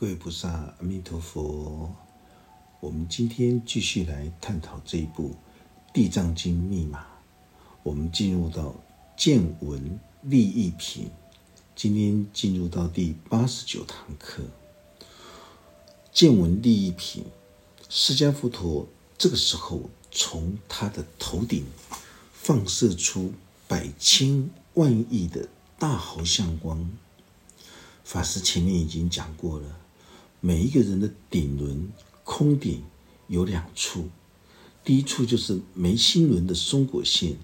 各位菩萨，阿弥陀佛。我们今天继续来探讨这一部《地藏经》密码。我们进入到见闻利益品，今天进入到第八十九堂课。见闻利益品，释迦佛陀这个时候从他的头顶放射出百千万亿的大毫相光。法师前面已经讲过了。每一个人的顶轮空顶有两处，第一处就是眉心轮的松果线，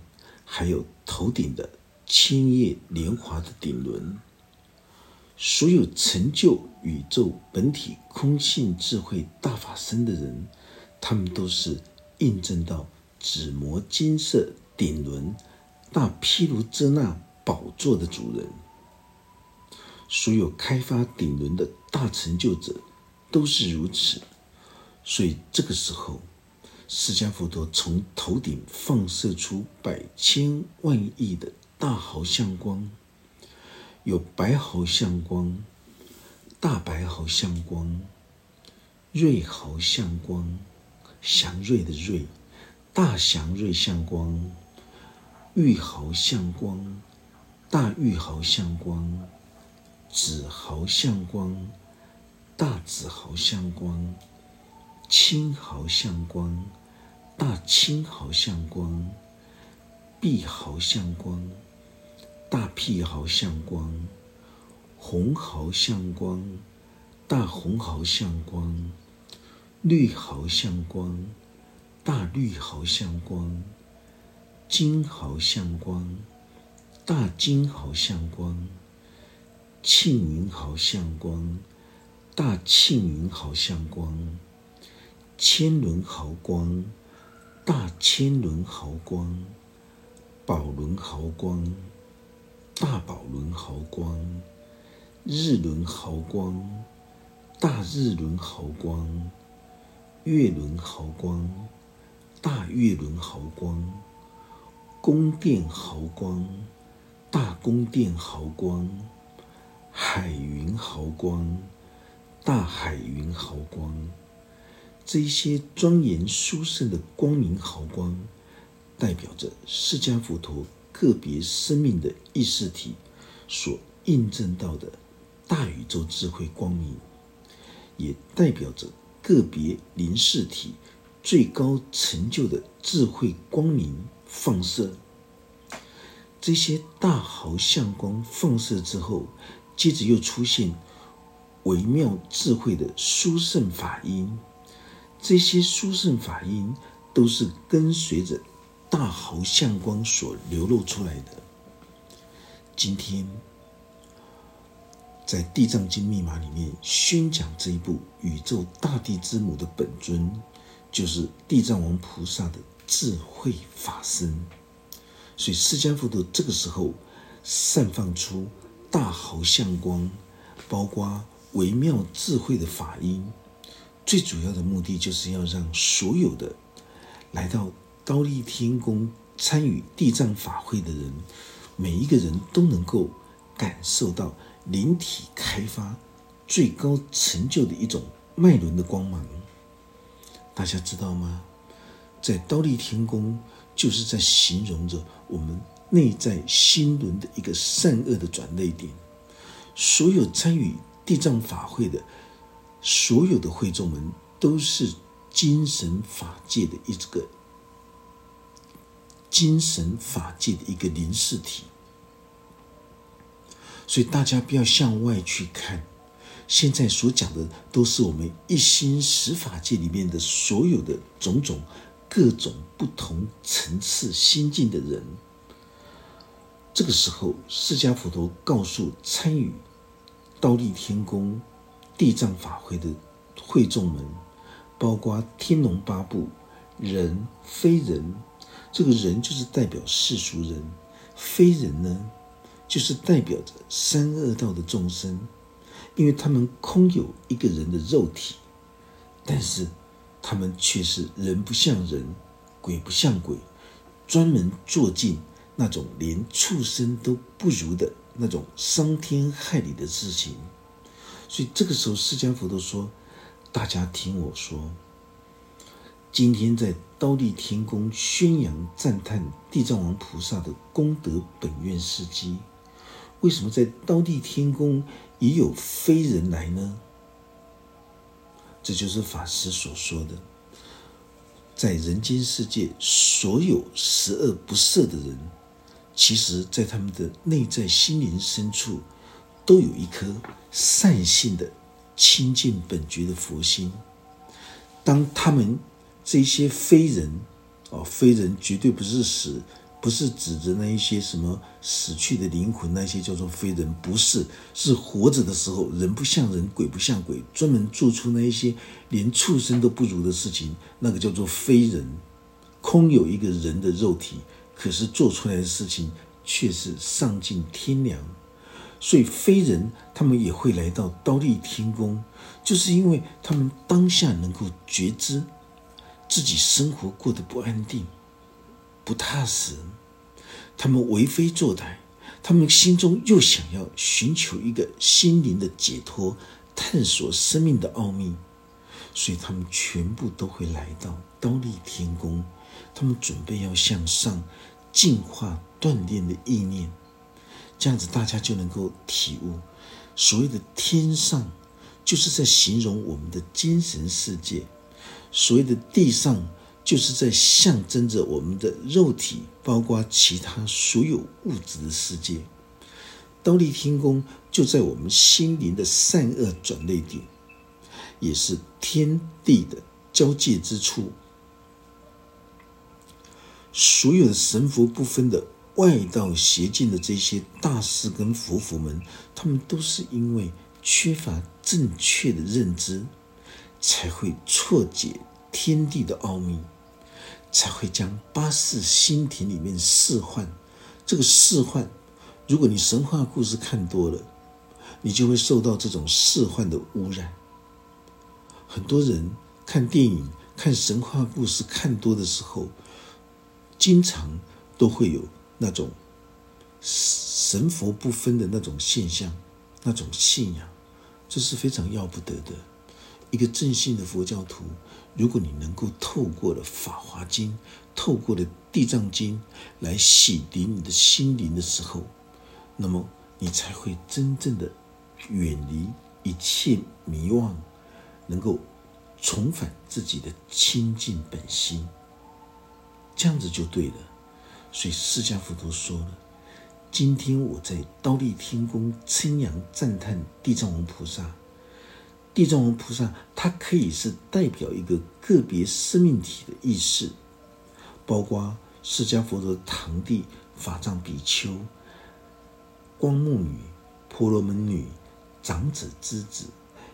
还有头顶的千叶莲华的顶轮。所有成就宇宙本体空性智慧大法身的人，他们都是印证到紫磨金色顶轮大毗卢遮那宝座的主人。所有开发顶轮的大成就者都是如此，所以这个时候，释迦佛陀从头顶放射出百千万亿的大毫相光，有白毫相光、大白毫相光、瑞毫相光、祥瑞的瑞、大祥瑞相光、玉毫相光、大玉毫相光。紫毫相光、大紫毫相光、青毫相光、大青毫相光、碧毫相光、大碧毫相光、红毫相光、大红毫相光、绿毫相光、大绿毫相光、金毫相光、大金毫相光。庆云毫相光，大庆云毫相光，千轮毫光，大千轮毫光，宝轮毫光，大宝轮毫光，日轮毫光，大日轮毫光，月轮毫光，大月轮毫光，宫殿毫光，大宫殿毫光。海云豪光，大海云豪光，这些庄严殊胜的光明豪光，代表着释迦佛陀个别生命的意识体所印证到的大宇宙智慧光明，也代表着个别灵视体最高成就的智慧光明放射。这些大毫相光放射之后。接着又出现微妙智慧的殊胜法音，这些殊胜法音都是跟随着大毫相光所流露出来的。今天在《地藏经》密码里面宣讲这一部宇宙大地之母的本尊，就是地藏王菩萨的智慧法身。所以释迦佛陀这个时候散放出。大毫相光，包括微妙智慧的法音，最主要的目的就是要让所有的来到刀立天宫参与地藏法会的人，每一个人都能够感受到灵体开发最高成就的一种脉轮的光芒。大家知道吗？在刀立天宫，就是在形容着我们。内在心轮的一个善恶的转捩点，所有参与地藏法会的所有的会众们，都是精神法界的一个精神法界的一个灵视体，所以大家不要向外去看。现在所讲的都是我们一心十法界里面的所有的种种各种不同层次心境的人。这个时候，释迦佛陀告诉参与倒立天宫地藏法会的会众们，包括天龙八部人、非人。这个人就是代表世俗人，非人呢，就是代表着三恶道的众生，因为他们空有一个人的肉体，但是他们却是人不像人，鬼不像鬼，专门做尽。那种连畜生都不如的那种伤天害理的事情，所以这个时候，释迦佛都说：“大家听我说，今天在刀立天宫宣扬赞叹地藏王菩萨的功德本愿事迹。为什么在刀立天宫也有非人来呢？这就是法师所说的，在人间世界，所有十恶不赦的人，其实在他们的内在心灵深处。”都有一颗善性的清净本觉的佛心。当他们这些非人，哦，非人绝对不是死，不是指着那一些什么死去的灵魂，那些叫做非人，不是，是活着的时候，人不像人，鬼不像鬼，专门做出那一些连畜生都不如的事情，那个叫做非人，空有一个人的肉体，可是做出来的事情却是丧尽天良。所以非人他们也会来到刀立天宫，就是因为他们当下能够觉知自己生活过得不安定、不踏实，他们为非作歹，他们心中又想要寻求一个心灵的解脱，探索生命的奥秘，所以他们全部都会来到刀立天宫，他们准备要向上净化锻炼的意念。这样子，大家就能够体悟，所谓的天上，就是在形容我们的精神世界；所谓的地上，就是在象征着我们的肉体，包括其他所有物质的世界。刀立天宫就在我们心灵的善恶转捩点，也是天地的交界之处。所有的神佛不分的。外道邪见的这些大师跟佛佛们，他们都是因为缺乏正确的认知，才会错解天地的奥秘，才会将八世心田里面四幻。这个四幻，如果你神话故事看多了，你就会受到这种世幻的污染。很多人看电影、看神话故事看多的时候，经常都会有。那种神佛不分的那种现象，那种信仰，这是非常要不得的。一个正信的佛教徒，如果你能够透过了《法华经》，透过了《地藏经》来洗涤你的心灵的时候，那么你才会真正的远离一切迷妄，能够重返自己的清净本心。这样子就对了。所以释迦佛都说了：“今天我在刀立天宫称扬赞叹地藏王菩萨。地藏王菩萨，它可以是代表一个个别生命体的意识，包括释迦佛陀的堂弟法藏比丘、光目女、婆罗门女、长者之子，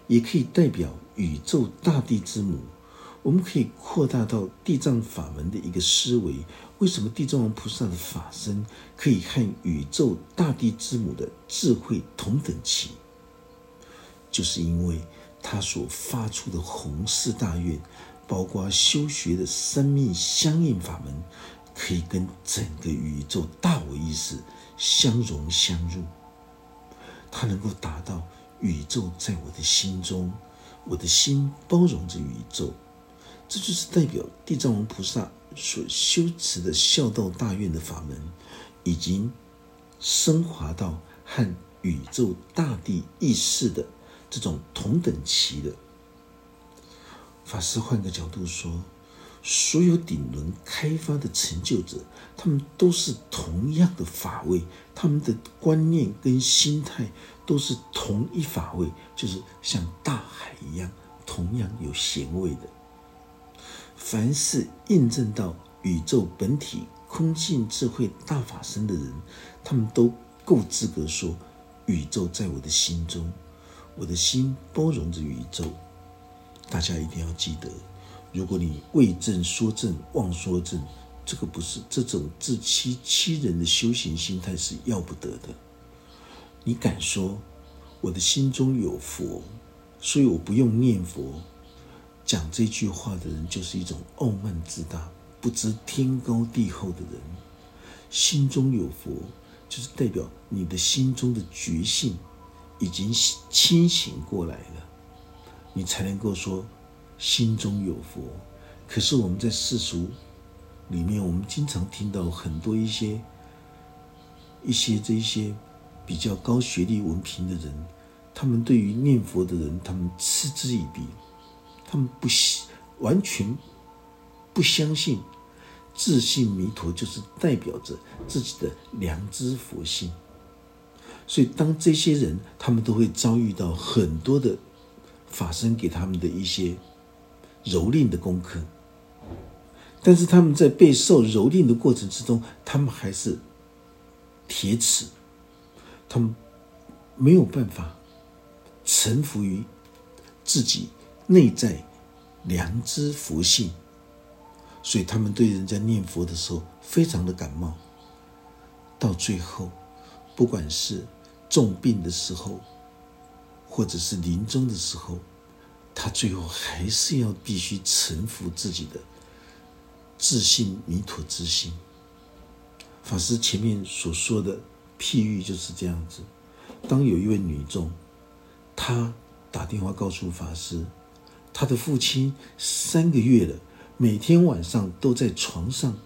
也可以代表宇宙大地之母。我们可以扩大到地藏法门的一个思维。”为什么地藏王菩萨的法身可以和宇宙大地之母的智慧同等齐？就是因为他所发出的弘誓大愿，包括修学的生命相应法门，可以跟整个宇宙大我意识相融相入。他能够达到宇宙在我的心中，我的心包容着宇宙，这就是代表地藏王菩萨。所修持的孝道大愿的法门，已经升华到和宇宙大地意识的这种同等齐的。法师换个角度说，所有顶轮开发的成就者，他们都是同样的法位，他们的观念跟心态都是同一法位，就是像大海一样，同样有咸味的。凡是印证到宇宙本体空性智慧大法身的人，他们都够资格说：宇宙在我的心中，我的心包容着宇宙。大家一定要记得，如果你为证说证，妄说证，这个不是这种自欺欺人的修行心态是要不得的。你敢说我的心中有佛，所以我不用念佛？讲这句话的人就是一种傲慢自大、不知天高地厚的人。心中有佛，就是代表你的心中的觉性已经清醒过来了，你才能够说心中有佛。可是我们在世俗里面，我们经常听到很多一些一些这一些比较高学历文凭的人，他们对于念佛的人，他们嗤之以鼻，他们不信，完全不相信，自信弥陀就是代表着自己的良知佛性。所以，当这些人，他们都会遭遇到很多的法身给他们的一些蹂躏的功课。但是他们在被受蹂躏的过程之中，他们还是铁齿，他们没有办法臣服于自己内在良知佛性，所以他们对人家念佛的时候非常的感冒。到最后，不管是重病的时候，或者是临终的时候，他最后还是要必须臣服自己的。自信弥陀之心，法师前面所说的譬喻就是这样子。当有一位女众，她打电话告诉法师，他的父亲三个月了，每天晚上都在床上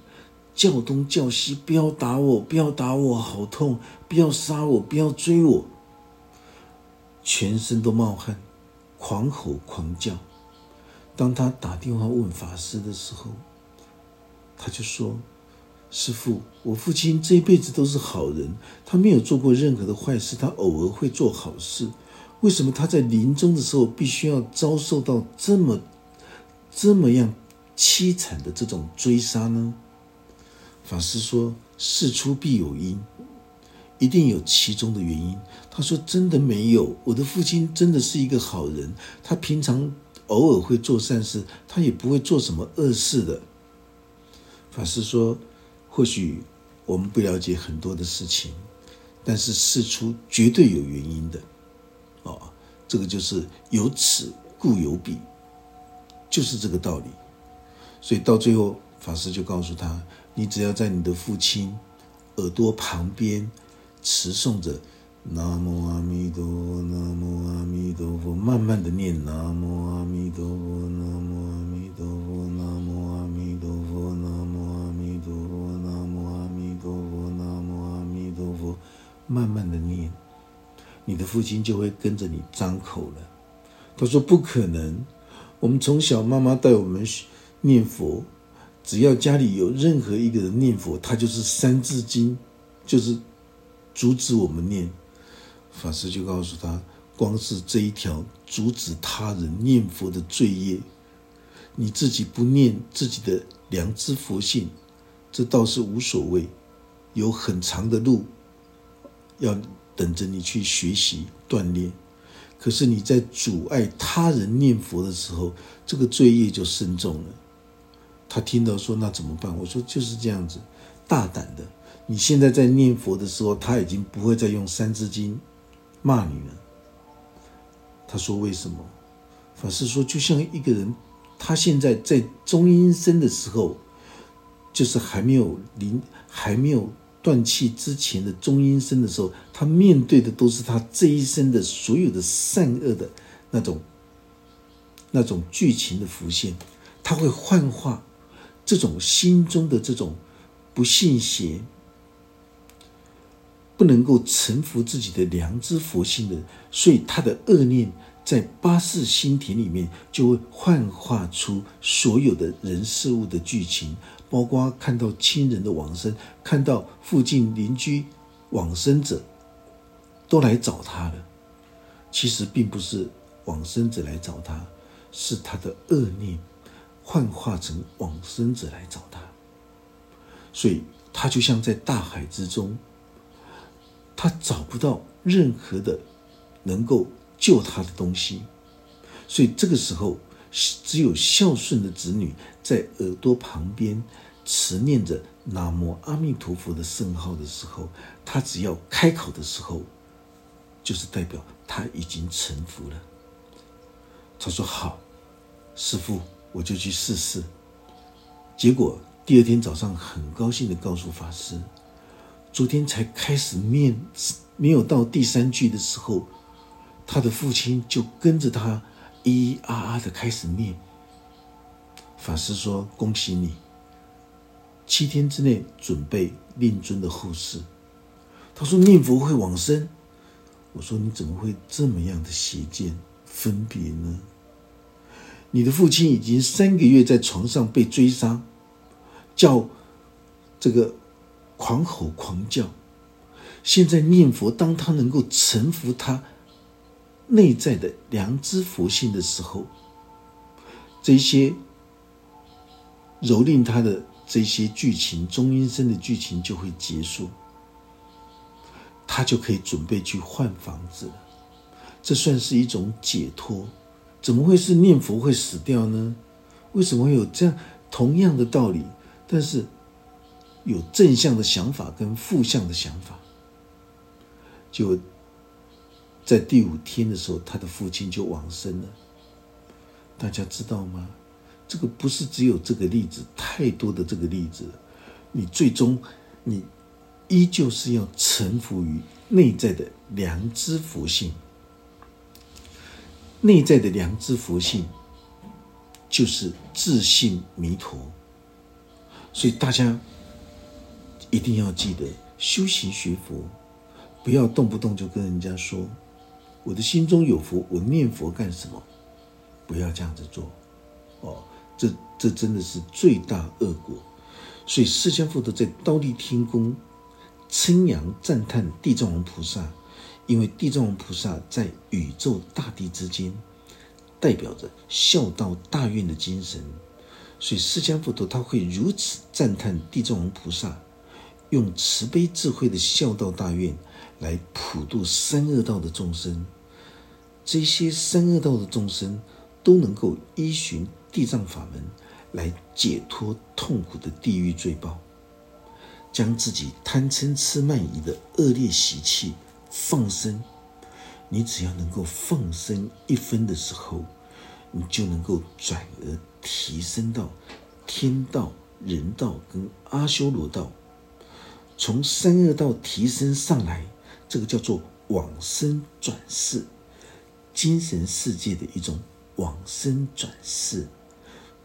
叫东叫西，不要打我，不要打我，好痛！不要杀我，不要追我，全身都冒汗，狂吼狂叫。当他打电话问法师的时候，他就说：“师傅，我父亲这一辈子都是好人，他没有做过任何的坏事，他偶尔会做好事。为什么他在临终的时候必须要遭受到这么、这么样凄惨的这种追杀呢？”法师说：“事出必有因，一定有其中的原因。”他说：“真的没有，我的父亲真的是一个好人，他平常偶尔会做善事，他也不会做什么恶事的。”法师说：“或许我们不了解很多的事情，但是事出绝对有原因的。这个就是有此故有彼，就是这个道理。所以到最后，法师就告诉他：你只要在你的父亲耳朵旁边持诵着‘南无阿弥陀佛，南无阿弥陀佛’，慢慢的念‘南无阿弥陀佛，南无阿弥陀佛，南无阿弥陀佛，南无阿弥陀佛，南无阿弥陀佛，南无阿弥陀佛’。”慢慢的念，你的父亲就会跟着你张口了。他说：“不可能，我们从小妈妈带我们念佛，只要家里有任何一个人念佛，他就是三字经，就是阻止我们念。”法师就告诉他：“光是这一条阻止他人念佛的罪业，你自己不念自己的良知佛性，这倒是无所谓，有很长的路。”要等着你去学习锻炼，可是你在阻碍他人念佛的时候，这个罪业就深重了。他听到说那怎么办？我说就是这样子，大胆的。你现在在念佛的时候，他已经不会再用三字经骂你了。他说为什么？法师说就像一个人，他现在在中阴身的时候，就是还没有临，还没有。断气之前的中阴身的时候，他面对的都是他这一生的所有的善恶的那种、那种剧情的浮现，他会幻化这种心中的这种不信邪、不能够臣服自己的良知佛性的，所以他的恶念在八世心田里面就会幻化出所有的人事物的剧情。包括看到亲人的往生，看到附近邻居往生者都来找他了。其实并不是往生者来找他，是他的恶念幻化成往生者来找他。所以他就像在大海之中，他找不到任何的能够救他的东西。所以这个时候，只有孝顺的子女在耳朵旁边。持念着南无阿弥陀佛的圣号的时候，他只要开口的时候，就是代表他已经臣服了。他说：“好，师父，我就去试试。”结果第二天早上，很高兴的告诉法师：“昨天才开始念，没有到第三句的时候，他的父亲就跟着他咿咿啊啊的开始念。法师说：“恭喜你，七天之内准备令尊的后事。”他说：“念佛会往生。”我说：“你怎么会这么样的邪见分别呢？你的父亲已经三个月在床上被追杀，叫这个狂吼狂叫。现在念佛，当他能够臣服他内在的良知佛性的时候，这些。”蹂躏他的这些剧情，中阴身的剧情就会结束，他就可以准备去换房子了。这算是一种解脱。怎么会是念佛会死掉呢？为什么会有这样同样的道理？但是有正向的想法跟负向的想法，就在第五天的时候，他的父亲就往生了。大家知道吗？这个不是只有这个例子，太多的这个例子。你最终，你依旧是要臣服于内在的良知佛性。内在的良知佛性就是自信弥陀。所以大家一定要记得，修行学佛，不要动不动就跟人家说：“我的心中有佛，我念佛干什么？”不要这样子做，哦。这这真的是罪大恶果，所以释迦佛陀在刀立天宫称扬赞叹地藏王菩萨，因为地藏王菩萨在宇宙大地之间，代表着孝道大愿的精神，所以释迦佛陀他会如此赞叹地藏王菩萨，用慈悲智慧的孝道大愿来普度三恶道的众生，这些三恶道的众生都能够依循。地藏法门来解脱痛苦的地狱罪报，将自己贪嗔痴慢疑的恶劣习气放生。你只要能够放生一分的时候，你就能够转而提升到天道、人道跟阿修罗道，从三恶道提升上来，这个叫做往生转世，精神世界的一种往生转世。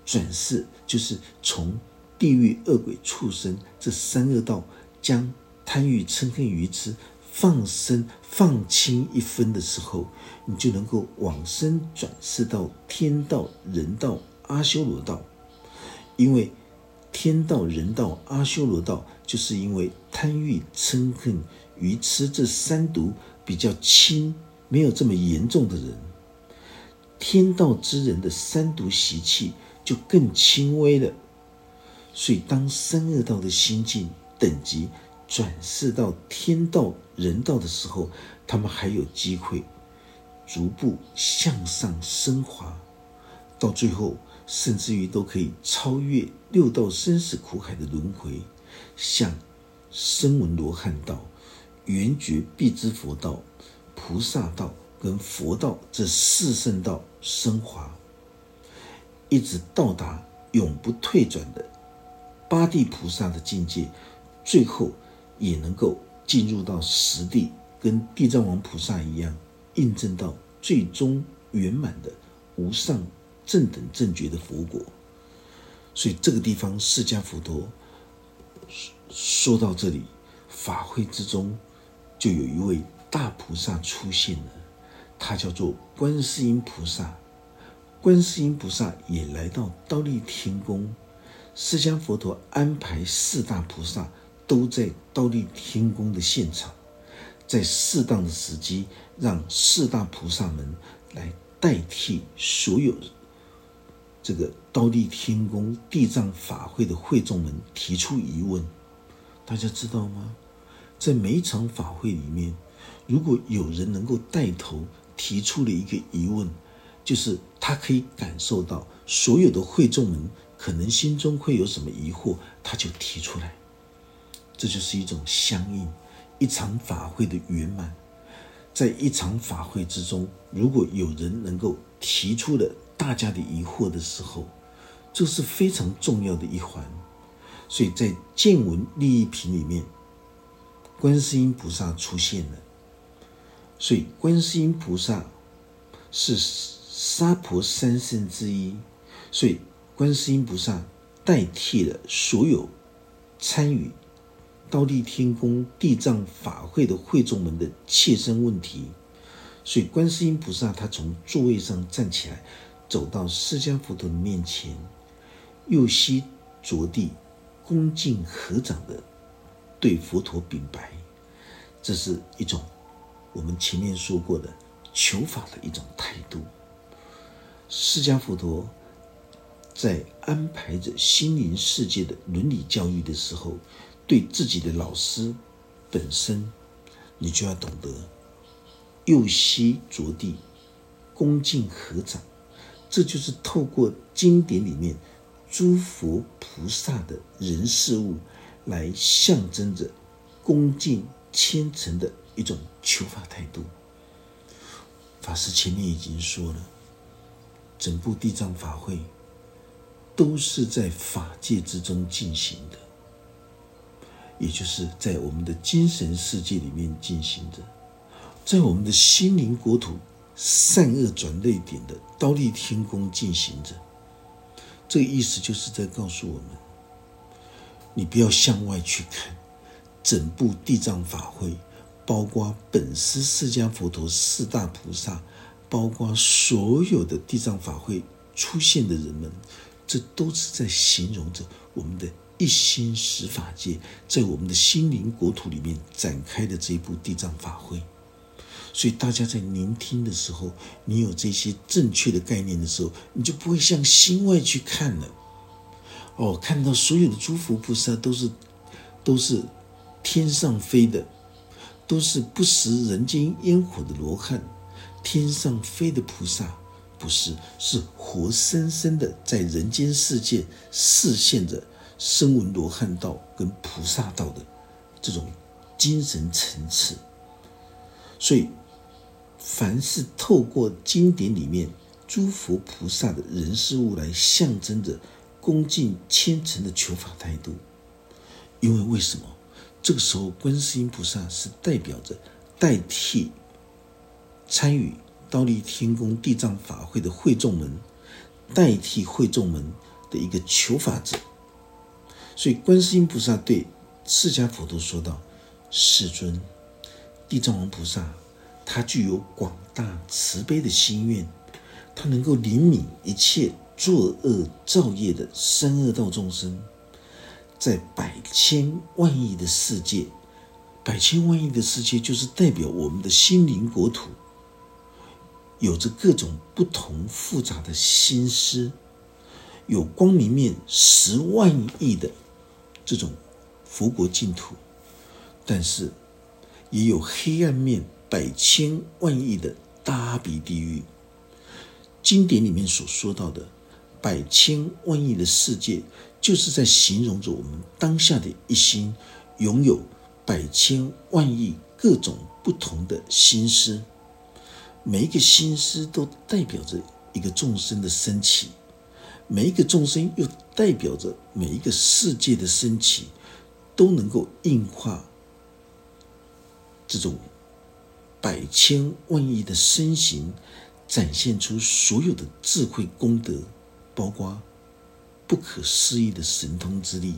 转世就是从地狱恶鬼畜生这三恶道，将贪欲嗔恨愚痴放生放轻一分的时候，你就能够往生转世到天道、人道、阿修罗道。因为天道、人道、阿修罗道，就是因为贪欲嗔恨愚痴这三毒比较轻，没有这么严重的人，天道之人的三毒习气。就更轻微了，所以当三恶道的心境等级转世到天道、人道的时候，他们还有机会逐步向上升华，到最后甚至于都可以超越六道生死苦海的轮回，向声闻罗汉道、圆觉必知佛道、菩萨道跟佛道这四圣道升华。一直到达永不退转的八地菩萨的境界，最后也能够进入到实地，跟地藏王菩萨一样，印证到最终圆满的无上正等正觉的佛果。所以这个地方，释迦佛陀说到这里，法会之中就有一位大菩萨出现了，他叫做观世音菩萨。观世音菩萨也来到倒立天宫，释迦佛陀安排四大菩萨都在倒立天宫的现场，在适当的时机，让四大菩萨们来代替所有这个倒立天宫地藏法会的会众们提出疑问。大家知道吗？在每一场法会里面，如果有人能够带头提出了一个疑问，就是他可以感受到所有的会众们可能心中会有什么疑惑，他就提出来，这就是一种相应。一场法会的圆满，在一场法会之中，如果有人能够提出了大家的疑惑的时候，这是非常重要的一环。所以在见闻利益品里面，观世音菩萨出现了，所以观世音菩萨是娑婆三圣之一，所以观世音菩萨代替了所有参与刀立天宫地藏法会的会众们的切身问题。所以观世音菩萨他从座位上站起来，走到释迦佛陀的面前，右膝着地，恭敬合掌的对佛陀禀白。这是一种我们前面说过的求法的一种态度。释迦佛陀在安排着心灵世界的伦理教育的时候，对自己的老师本身，你就要懂得右膝着地，恭敬合掌，这就是透过经典里面诸佛菩萨的人事物来象征着恭敬。虔诚的一种求法态度。法师前面已经说了，整部地藏法会都是在法界之中进行的，也就是在我们的精神世界里面进行着，在我们的心灵国土善恶转泪点的刀立天宫进行着。这个意思就是在告诉我们，你不要向外去看。整部地藏法会，包括本师释迦佛陀四大菩萨，包括所有的地藏法会出现的人们，这都是在形容着我们的一心十法界，在我们的心灵国土里面展开的这一部地藏法会。所以大家在聆听的时候，你有这些正确的概念的时候，你就不会向心外去看了。哦，看到所有的诸佛菩萨都是，都是。天上飞的都是不食人间烟火的罗汉，天上飞的菩萨不是，是活生生的在人间世界示现着声闻罗汉道跟菩萨道的这种精神层次。所以，凡是透过经典里面诸佛菩萨的人事物来象征着恭敬虔诚的求法态度，因为为什么？这个时候，观世音菩萨是代表着代替参与刀立天宫地藏法会的会众们，代替会众们的一个求法者。所以，观世音菩萨对释迦佛陀说道：“世尊，地藏王菩萨他具有广大慈悲的心愿，他能够怜悯一切作恶造业的三恶道众生。”在百千万亿的世界，百千万亿的世界就是代表我们的心灵国土，有着各种不同复杂的心思，有光明面十万亿的这种佛国净土，但是也有黑暗面百千万亿的大阿鼻地狱。经典里面所说到的百千万亿的世界。就是在形容着我们当下的一心，拥有百千万亿各种不同的心思，每一个心思都代表着一个众生的升起，每一个众生又代表着每一个世界的升起，都能够硬化这种百千万亿的身形，展现出所有的智慧功德，包括。不可思议的神通之力，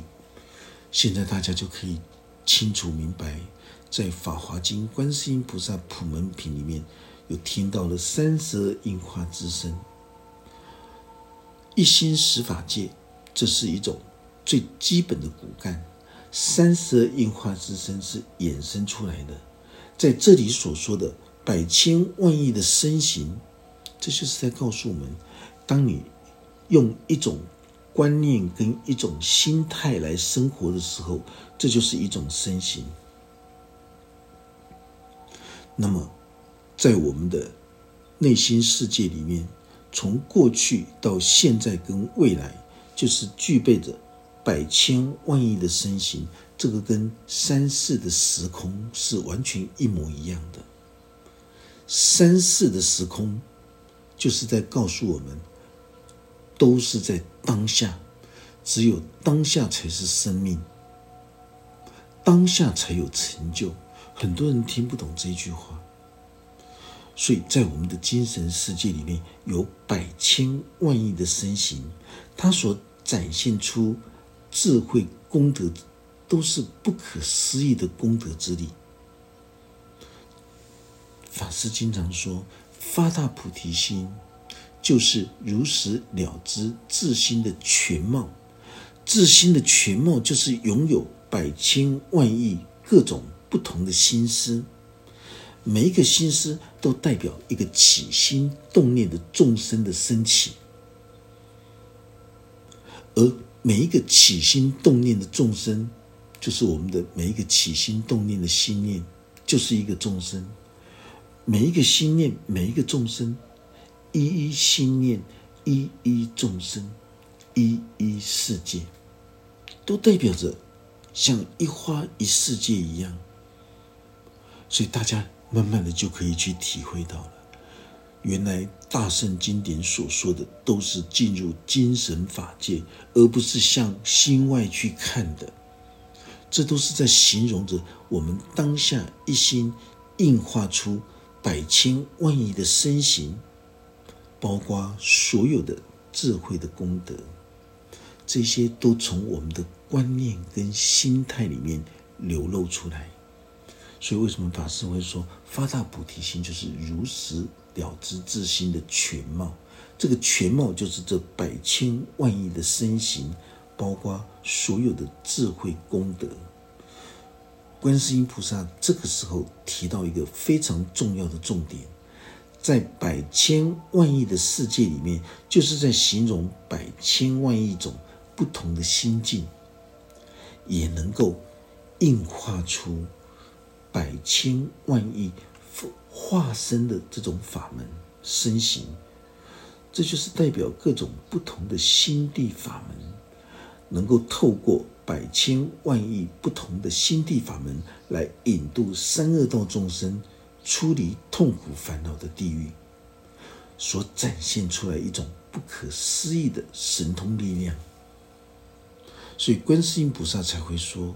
现在大家就可以清楚明白，在《法华经·观世音菩萨普门品》里面，有听到了三十二应化之身，一心十法界，这是一种最基本的骨干。三十二应化之身是衍生出来的，在这里所说的百千万亿的身形，这就是在告诉我们，当你用一种观念跟一种心态来生活的时候，这就是一种身形。那么，在我们的内心世界里面，从过去到现在跟未来，就是具备着百千万亿的身形。这个跟三世的时空是完全一模一样的。三世的时空，就是在告诉我们。都是在当下，只有当下才是生命，当下才有成就。很多人听不懂这句话，所以在我们的精神世界里面有百千万亿的身形，它所展现出智慧功德，都是不可思议的功德之力。法师经常说，发大菩提心，就是如实了知自心的全貌。自心的全貌，就是拥有百千万亿各种不同的心思。每一个心思都代表一个起心动念的众生的升起，而每一个起心动念的众生，就是我们的每一个起心动念的心念，就是一个众生。每一个心念，每一个众生，一一心念，一一众生，一一世界，都代表着像一花一世界一样。所以大家。慢慢的就可以去体会到了，原来大圣经典所说的都是进入精神法界，而不是向心外去看的。这都是在形容着我们当下一心映化出百千万亿的身形，包括所有的智慧的功德，这些都从我们的观念跟心态里面流露出来。所以，为什么法师会说发大菩提心，就是如实了知自心的全貌？这个全貌就是这百千万亿的身形，包括所有的智慧功德。观世音菩萨这个时候提到一个非常重要的重点，在百千万亿的世界里面，就是在形容百千万亿种不同的心境，也能够映化出。百千万亿化身的这种法门身形，这就是代表各种不同的心地法门，能够透过百千万亿不同的心地法门来引渡三恶道众生出离痛苦烦恼的地狱，所展现出来一种不可思议的神通力量。所以观世音菩萨才会说。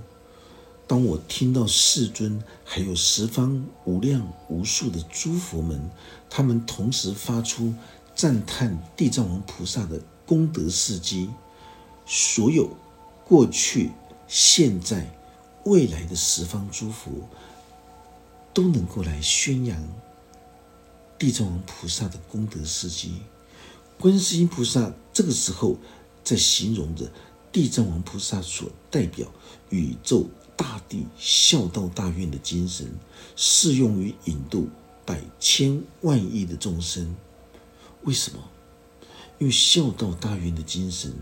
当我听到世尊还有十方无量无数的诸佛们，他们同时发出赞叹地藏王菩萨的功德事迹，所有过去、现在、未来的十方诸佛都能够来宣扬地藏王菩萨的功德事迹。观世音菩萨这个时候在形容着地藏王菩萨所代表宇宙。大地孝道大愿的精神，适用于引渡百千万亿的众生。为什么？因为孝道大愿的精神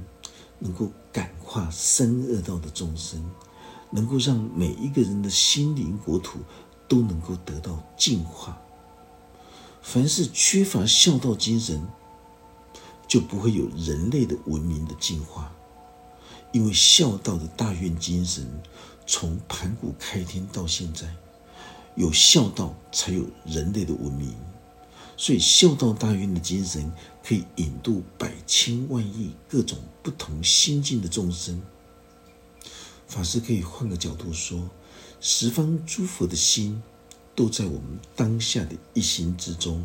能够感化三恶道的众生，能够让每一个人的心灵国土都能够得到净化。凡是缺乏孝道精神，就不会有人类的文明的进化。因为孝道的大愿精神。从盘古开天到现在，有孝道才有人类的文明，所以孝道大愿的精神可以引渡百千万亿各种不同心境的众生。法师可以换个角度说，十方诸佛的心都在我们当下的一心之中，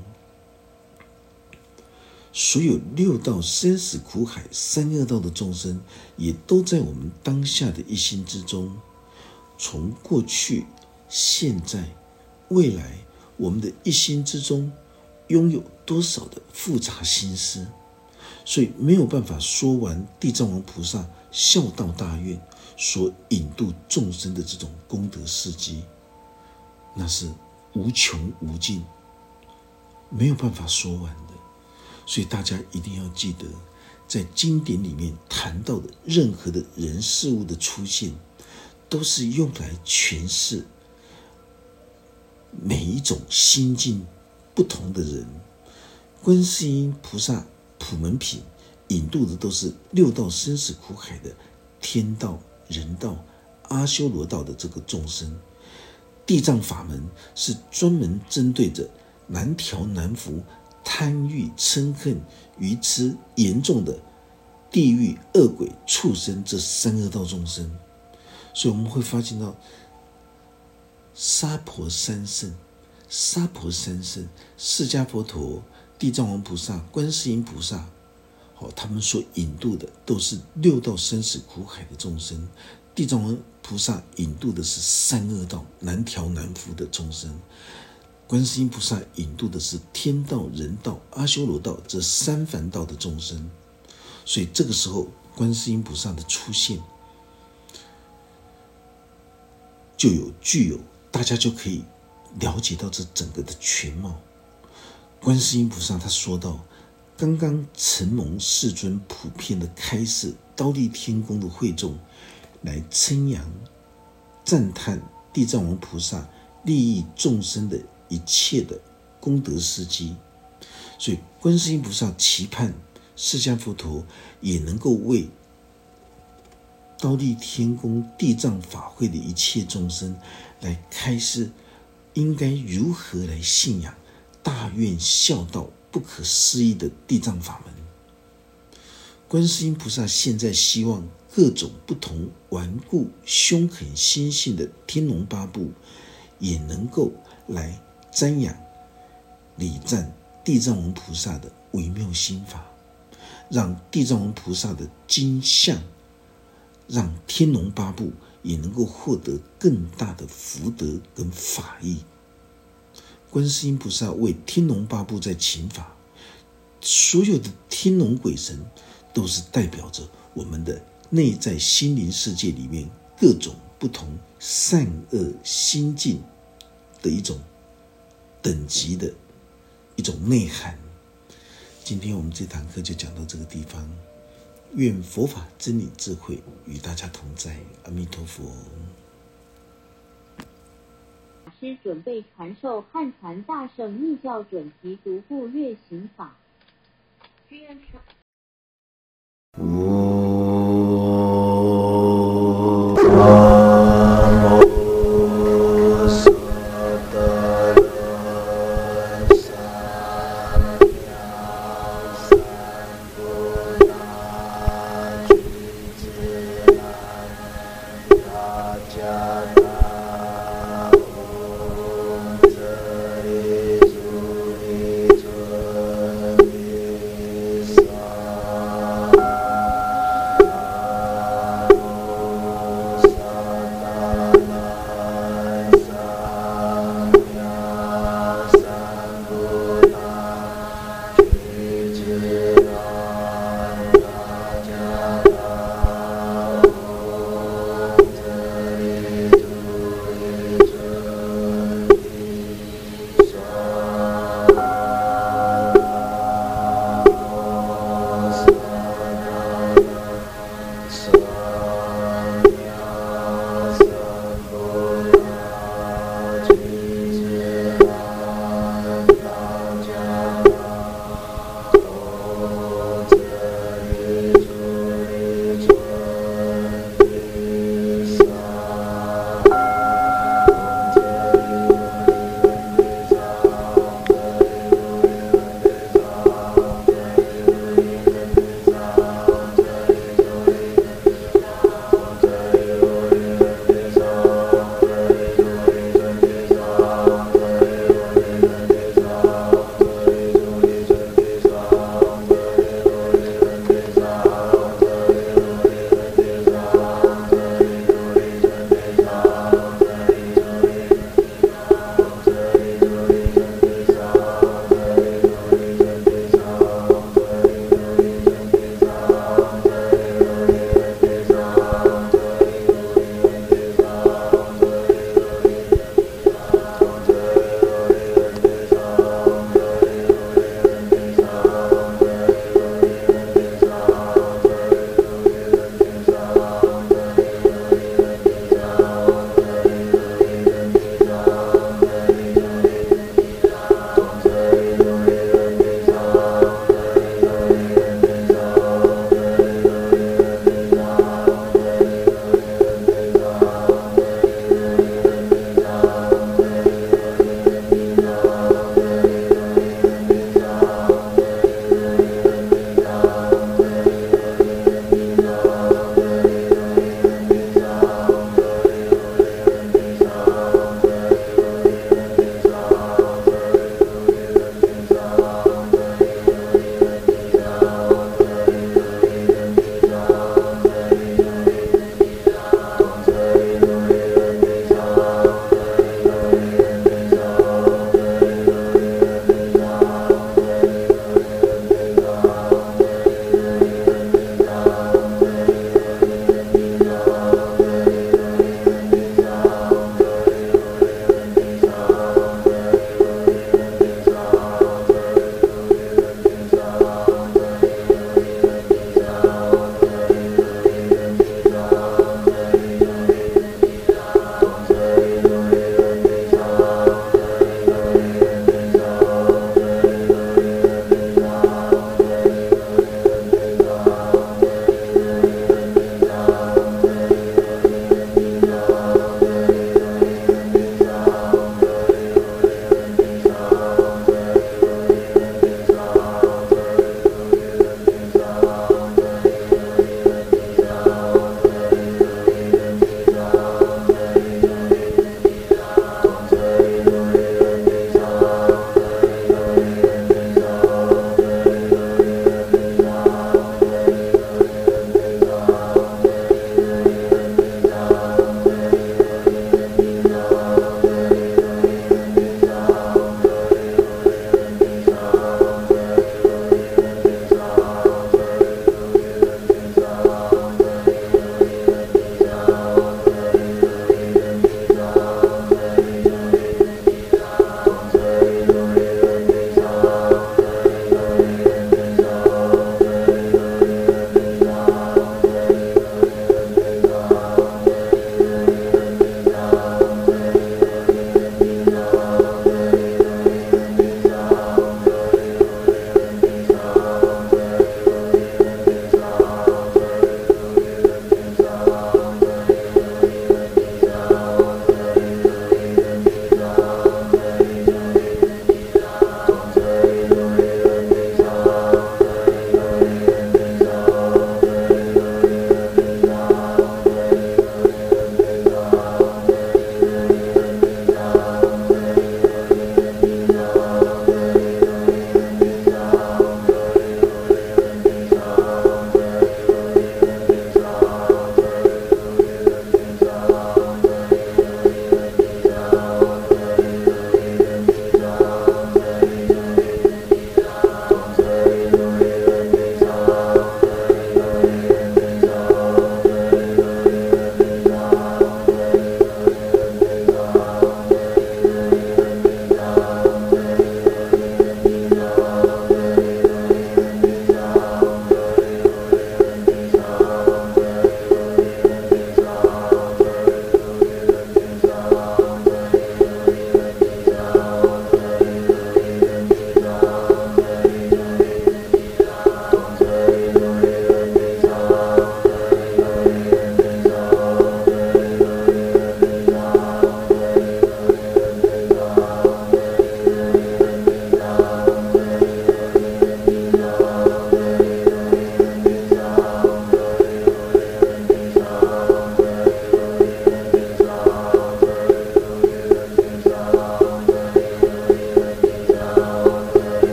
所有六道生死苦海、三恶道的众生也都在我们当下的一心之中。从过去、现在、未来，我们的一心之中拥有多少的复杂心思，所以没有办法说完地藏王菩萨孝道大愿所引渡众生的这种功德事迹，那是无穷无尽，没有办法说完的。所以大家一定要记得，在经典里面谈到的任何的人事物的出现。都是用来诠释每一种心境不同的人。观世音菩萨普门品引渡的都是六道生死苦海的天道、人道、阿修罗道的这个众生。地藏法门是专门针对着难调难服、贪欲嗔恨、愚痴严重的地狱恶鬼畜生这三恶道众生。所以我们会发现到，沙婆三圣沙婆三圣、释迦佛陀、地藏王菩萨、观世音菩萨，哦，他们所引渡的都是六道生死苦海的众生。地藏王菩萨引渡的是善恶道难调难伏的众生，观世音菩萨引渡的是天道、人道、阿修罗道这三凡道的众生。所以这个时候，观世音菩萨的出现，就有具有大家就可以。了解到这整个的全貌，观世音菩萨他说到：“刚刚承蒙世尊普遍的开示，刀立天宫的会众来称扬、赞叹地藏王菩萨利益众生的一切的功德事迹，所以观世音菩萨期盼释迦佛陀也能够为刀立天宫地藏法会的一切众生来开示。”应该如何来信仰大愿孝道不可思议的地藏法门？观世音菩萨现在希望各种不同顽固凶狠心性的天龙八部也能够来瞻仰礼赞地藏王菩萨的微妙心法，让地藏王菩萨的金像，让天龙八部。也能够获得更大的福德跟法益。观世音菩萨为天龙八部在请法，所有的天龙鬼神都是代表着我们的内在心灵世界里面各种不同善恶心境的一种等级的一种内涵。今天我们这堂课就讲到这个地方。愿佛法真理智慧与大家同在，阿弥陀佛。是准备传授汉传大圣密教准提独步月行法。